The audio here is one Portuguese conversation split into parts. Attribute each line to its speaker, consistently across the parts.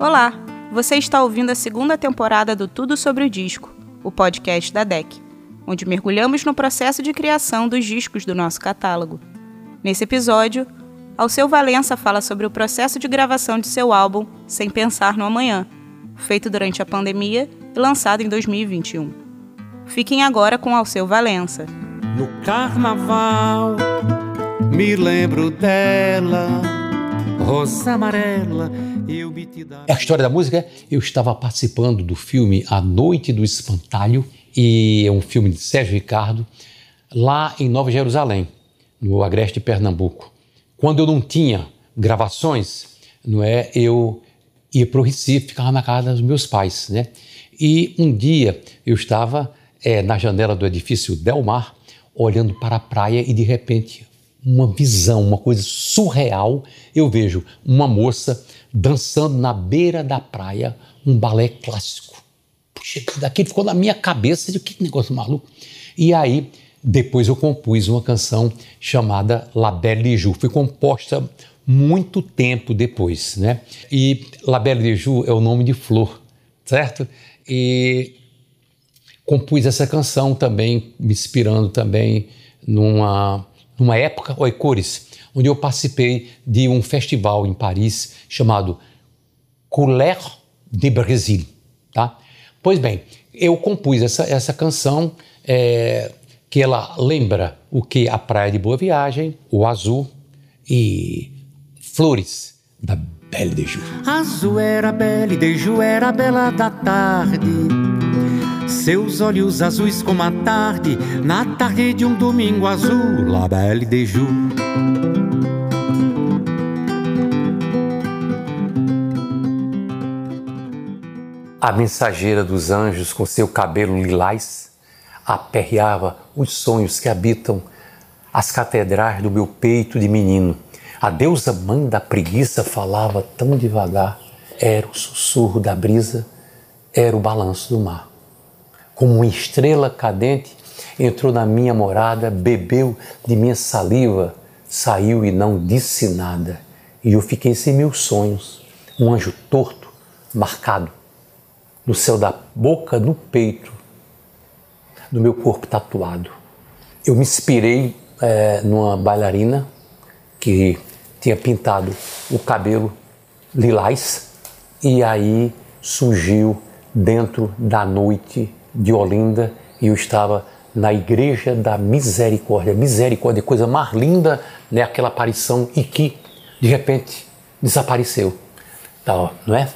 Speaker 1: Olá, você está ouvindo a segunda temporada do Tudo sobre o Disco, o podcast da DEC, onde mergulhamos no processo de criação dos discos do nosso catálogo. Nesse episódio, Alceu Valença fala sobre o processo de gravação de seu álbum Sem Pensar no Amanhã, feito durante a pandemia e lançado em 2021. Fiquem agora com Alceu Valença.
Speaker 2: No carnaval, me lembro dela, rosa amarela
Speaker 3: a história da música é, eu estava participando do filme A Noite do Espantalho, e é um filme de Sérgio Ricardo, lá em Nova Jerusalém, no Agreste de Pernambuco. Quando eu não tinha gravações, não é, eu ia para o Recife, ficava na casa dos meus pais, né? E um dia eu estava é, na janela do edifício Delmar, olhando para a praia e de repente uma visão, uma coisa surreal, eu vejo uma moça dançando na beira da praia um balé clássico. Puxa, daquele ficou na minha cabeça, de que negócio maluco. E aí, depois eu compus uma canção chamada La Belle de Jour. Foi composta muito tempo depois, né? E La Belle de Jour é o nome de flor, certo? E compus essa canção também, me inspirando também numa, numa época, oi, cores, onde eu participei de um festival em Paris chamado Couleur de Brasil. Tá? Pois bem, eu compus essa, essa canção é, que ela lembra o que a Praia de Boa Viagem, o azul e flores da Belle de Jour.
Speaker 2: Azul era Belle de Jour, era bela da tarde seus olhos azuis como a tarde, na tarde de um domingo azul, La Belle de Jour.
Speaker 3: A mensageira dos anjos, com seu cabelo lilás, aperreava os sonhos que habitam as catedrais do meu peito de menino. A deusa mãe da preguiça falava tão devagar, era o sussurro da brisa, era o balanço do mar como uma estrela cadente, entrou na minha morada, bebeu de minha saliva, saiu e não disse nada. E eu fiquei sem meus sonhos, um anjo torto, marcado, no céu da boca, no peito, no meu corpo tatuado. Eu me inspirei é, numa bailarina que tinha pintado o cabelo lilás e aí surgiu dentro da noite de Olinda e eu estava na Igreja da Misericórdia. Misericórdia, coisa mais linda, né? aquela aparição e que, de repente, desapareceu. Tá, não é?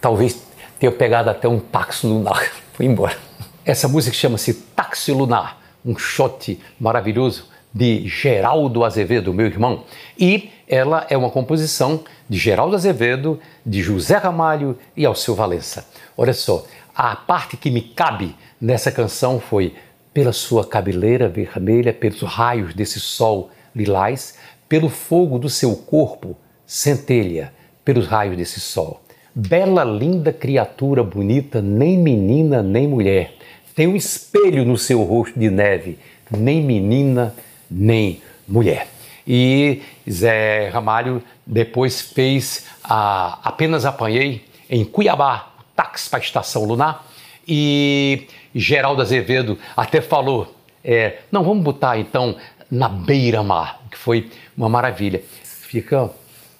Speaker 3: Talvez tenha pegado até um táxi lunar. Foi embora. Essa música chama-se Táxi Lunar, um shot maravilhoso de Geraldo Azevedo, meu irmão. E ela é uma composição de Geraldo Azevedo, de José Ramalho e Alceu Valença. Olha só, a parte que me cabe nessa canção foi pela sua cabeleira vermelha, pelos raios desse sol lilás, pelo fogo do seu corpo centelha, pelos raios desse sol. Bela, linda criatura bonita, nem menina nem mulher. Tem um espelho no seu rosto de neve, nem menina nem mulher. E Zé Ramalho depois fez a Apenas Apanhei em Cuiabá, táxi para a estação lunar. E Geraldo Azevedo até falou: é, não, vamos botar então na beira-mar, que foi uma maravilha. Fica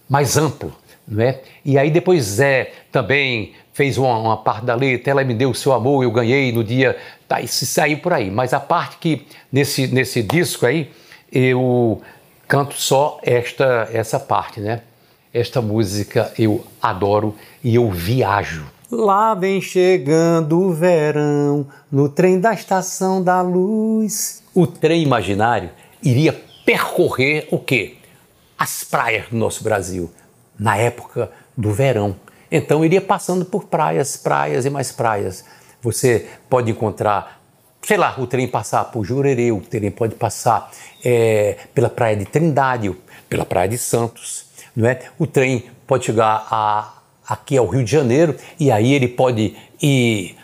Speaker 3: mais amplo, não é? E aí depois Zé também fez uma, uma parte da letra, ela me deu o seu amor, eu ganhei no dia, tá, e saiu por aí. Mas a parte que nesse, nesse disco aí, eu canto só esta, essa parte, né? Esta música eu adoro e eu viajo.
Speaker 2: Lá vem chegando o verão, no trem da estação da luz.
Speaker 3: O trem imaginário iria percorrer o quê? As praias do nosso Brasil, na época do verão. Então iria passando por praias, praias e mais praias. Você pode encontrar, sei lá, o trem passar por Jurerê, o trem pode passar é, pela praia de Trindade, pela praia de Santos. Não é? O trem pode chegar a aqui ao Rio de Janeiro, e aí ele pode ir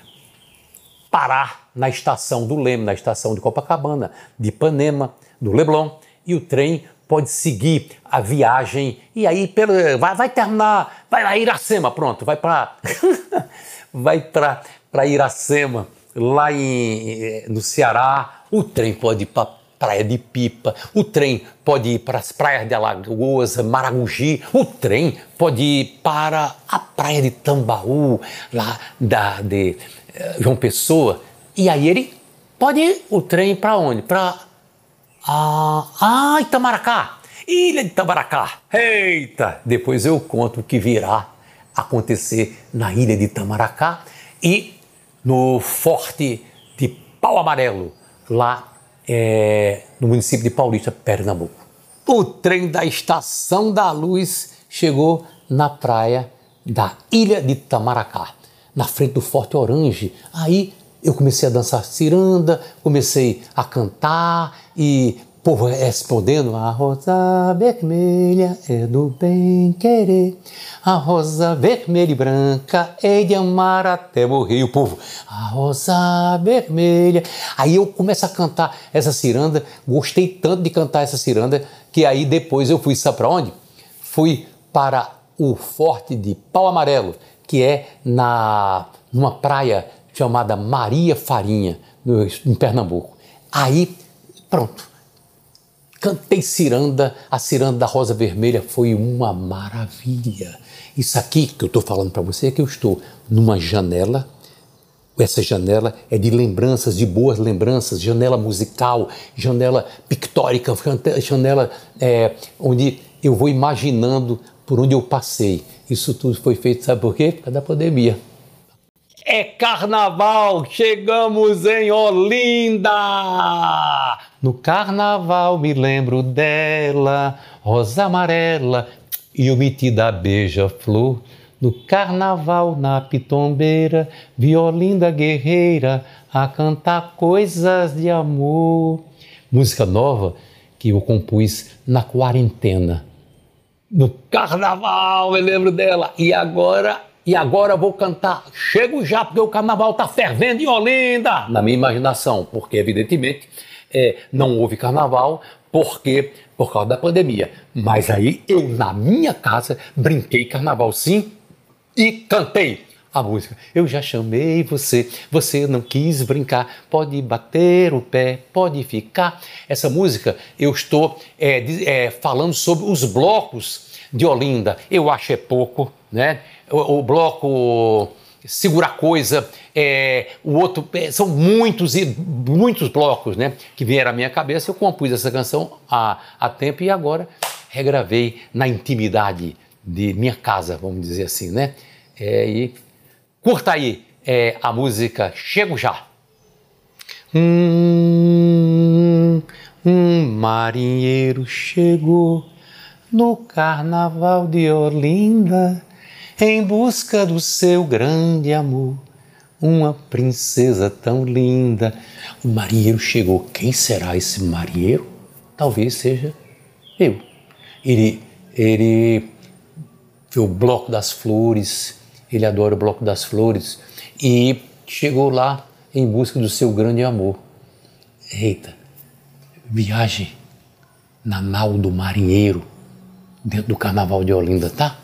Speaker 3: parar na estação do Leme, na estação de Copacabana, de Ipanema, do Leblon, e o trem pode seguir a viagem e aí pelo, vai, vai terminar vai lá, Iracema, pronto, vai para vai para Iracema, lá em, no Ceará, o trem pode ir para Praia de Pipa, o trem pode ir para as praias de Alagoas, Maragogi, o trem pode ir para a praia de Tambaú, lá da, de eh, João Pessoa, e aí ele pode ir o trem para onde? Para ah, ah, Itamaracá, Ilha de Itamaracá. Eita, depois eu conto o que virá acontecer na Ilha de Itamaracá e no Forte de Pau Amarelo, lá é, no município de Paulista, Pernambuco. O trem da Estação da Luz chegou na praia da Ilha de Itamaracá, na frente do Forte Orange. Aí eu comecei a dançar ciranda, comecei a cantar e povo respondendo: A rosa vermelha é do bem querer, a rosa vermelha e branca é de amar até morrer. E o povo, a rosa vermelha. Aí eu começo a cantar essa ciranda, gostei tanto de cantar essa ciranda, que aí depois eu fui, sabe para onde? Fui para o Forte de Pau Amarelo, que é na numa praia chamada Maria Farinha, no, em Pernambuco. Aí, pronto Cantei ciranda, a ciranda da Rosa Vermelha foi uma maravilha. Isso aqui que eu estou falando para você é que eu estou numa janela. Essa janela é de lembranças, de boas lembranças, janela musical, janela pictórica, janela é, onde eu vou imaginando por onde eu passei. Isso tudo foi feito, sabe por quê? Por causa da pandemia. É carnaval, chegamos em Olinda! No carnaval me lembro dela, rosa amarela e o metida beija-flor. No carnaval, na pitombeira, vi Olinda guerreira a cantar coisas de amor. Música nova que eu compus na quarentena. No carnaval, eu lembro dela. E agora e agora vou cantar Chego Já, porque o carnaval está fervendo em Olinda, na minha imaginação, porque evidentemente é, não houve carnaval, porque por causa da pandemia. Mas aí eu, na minha casa, brinquei carnaval sim e cantei a música. Eu já chamei você, você não quis brincar, pode bater o pé, pode ficar. Essa música eu estou é, é, falando sobre os blocos de Olinda. Eu acho é pouco, né? o, o bloco Segura Coisa, é, o outro, é, são muitos e muitos blocos né, que vieram à minha cabeça. Eu compus essa canção há, há tempo e agora regravei na intimidade de minha casa, vamos dizer assim, né? É, e curta aí é, a música Chego Já. Um, um marinheiro chegou no carnaval de Olinda em busca do seu grande amor. Uma princesa tão linda. O marinheiro chegou. Quem será esse marinheiro? Talvez seja eu. Ele, ele vê o Bloco das Flores, ele adora o Bloco das Flores e chegou lá em busca do seu grande amor. Eita, viagem na nau do marinheiro dentro do carnaval de Olinda, tá?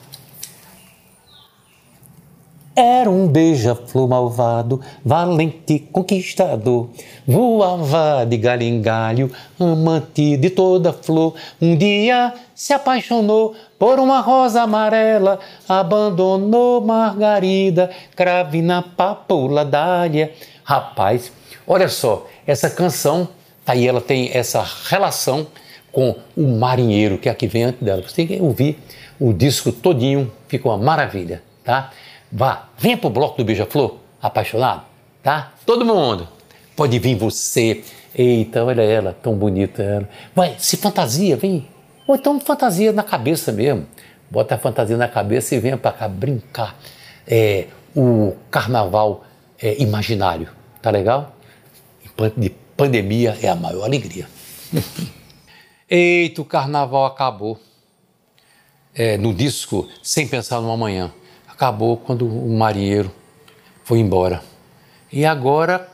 Speaker 3: Era um beija-flor malvado, valente conquistador. Voava de galho em galho, amante de toda flor. Um dia se apaixonou por uma rosa amarela, abandonou Margarida, crave na papoula dália. Rapaz, olha só, essa canção, aí ela tem essa relação com o marinheiro que é aqui vem antes dela. Você tem que ouvir o disco todinho, ficou uma maravilha, tá? Vá, venha para o bloco do Beija-Flor, apaixonado, tá? Todo mundo. Pode vir você. Eita, olha ela, tão bonita ela. Vai, se fantasia, vem. Ou então fantasia na cabeça mesmo. Bota a fantasia na cabeça e venha para cá brincar. É, o carnaval é, imaginário, tá legal? De pandemia é a maior alegria. Eita, o carnaval acabou. É, no disco Sem Pensar no Amanhã acabou quando o marinheiro foi embora. E agora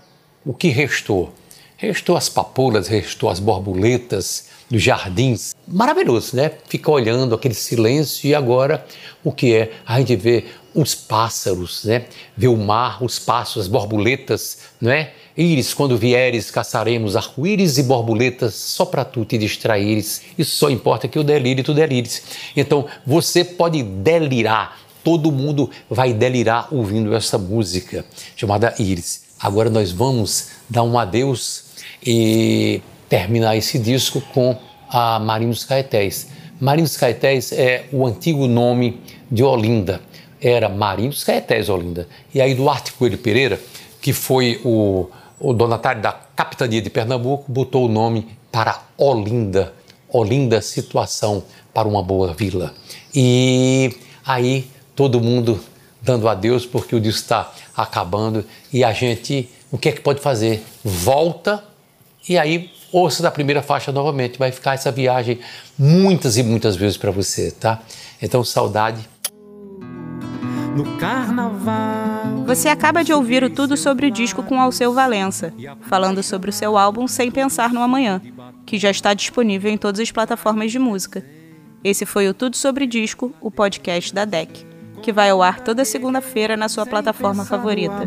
Speaker 3: o que restou? Restou as papoulas, restou as borboletas, dos jardins. Maravilhoso, né? Fica olhando aquele silêncio e agora o que é? A gente vê os pássaros, né? Vê o mar, os pássaros, as borboletas, não é? Íris, quando vieres, caçaremos arco-íris e borboletas só para tu te distraíres. Isso só importa que eu delire, tu delires. Então, você pode delirar. Todo mundo vai delirar ouvindo essa música chamada Íris. Agora nós vamos dar um adeus e terminar esse disco com a Marinhos Caetés. Marinhos Caetés é o antigo nome de Olinda. Era Marinhos Caetés Olinda. E aí Duarte Coelho Pereira, que foi o, o donatário da capitania de Pernambuco, botou o nome para Olinda. Olinda, situação para uma boa vila. E aí todo mundo dando adeus porque o disco está acabando e a gente, o que é que pode fazer? Volta e aí ouça da primeira faixa novamente. Vai ficar essa viagem muitas e muitas vezes para você, tá? Então, saudade.
Speaker 1: No carnaval. Você acaba de ouvir o Tudo sobre o Disco com Alceu Valença, falando sobre o seu álbum Sem Pensar no Amanhã, que já está disponível em todas as plataformas de música. Esse foi o Tudo sobre Disco, o podcast da DEC, que vai ao ar toda segunda-feira na sua plataforma favorita.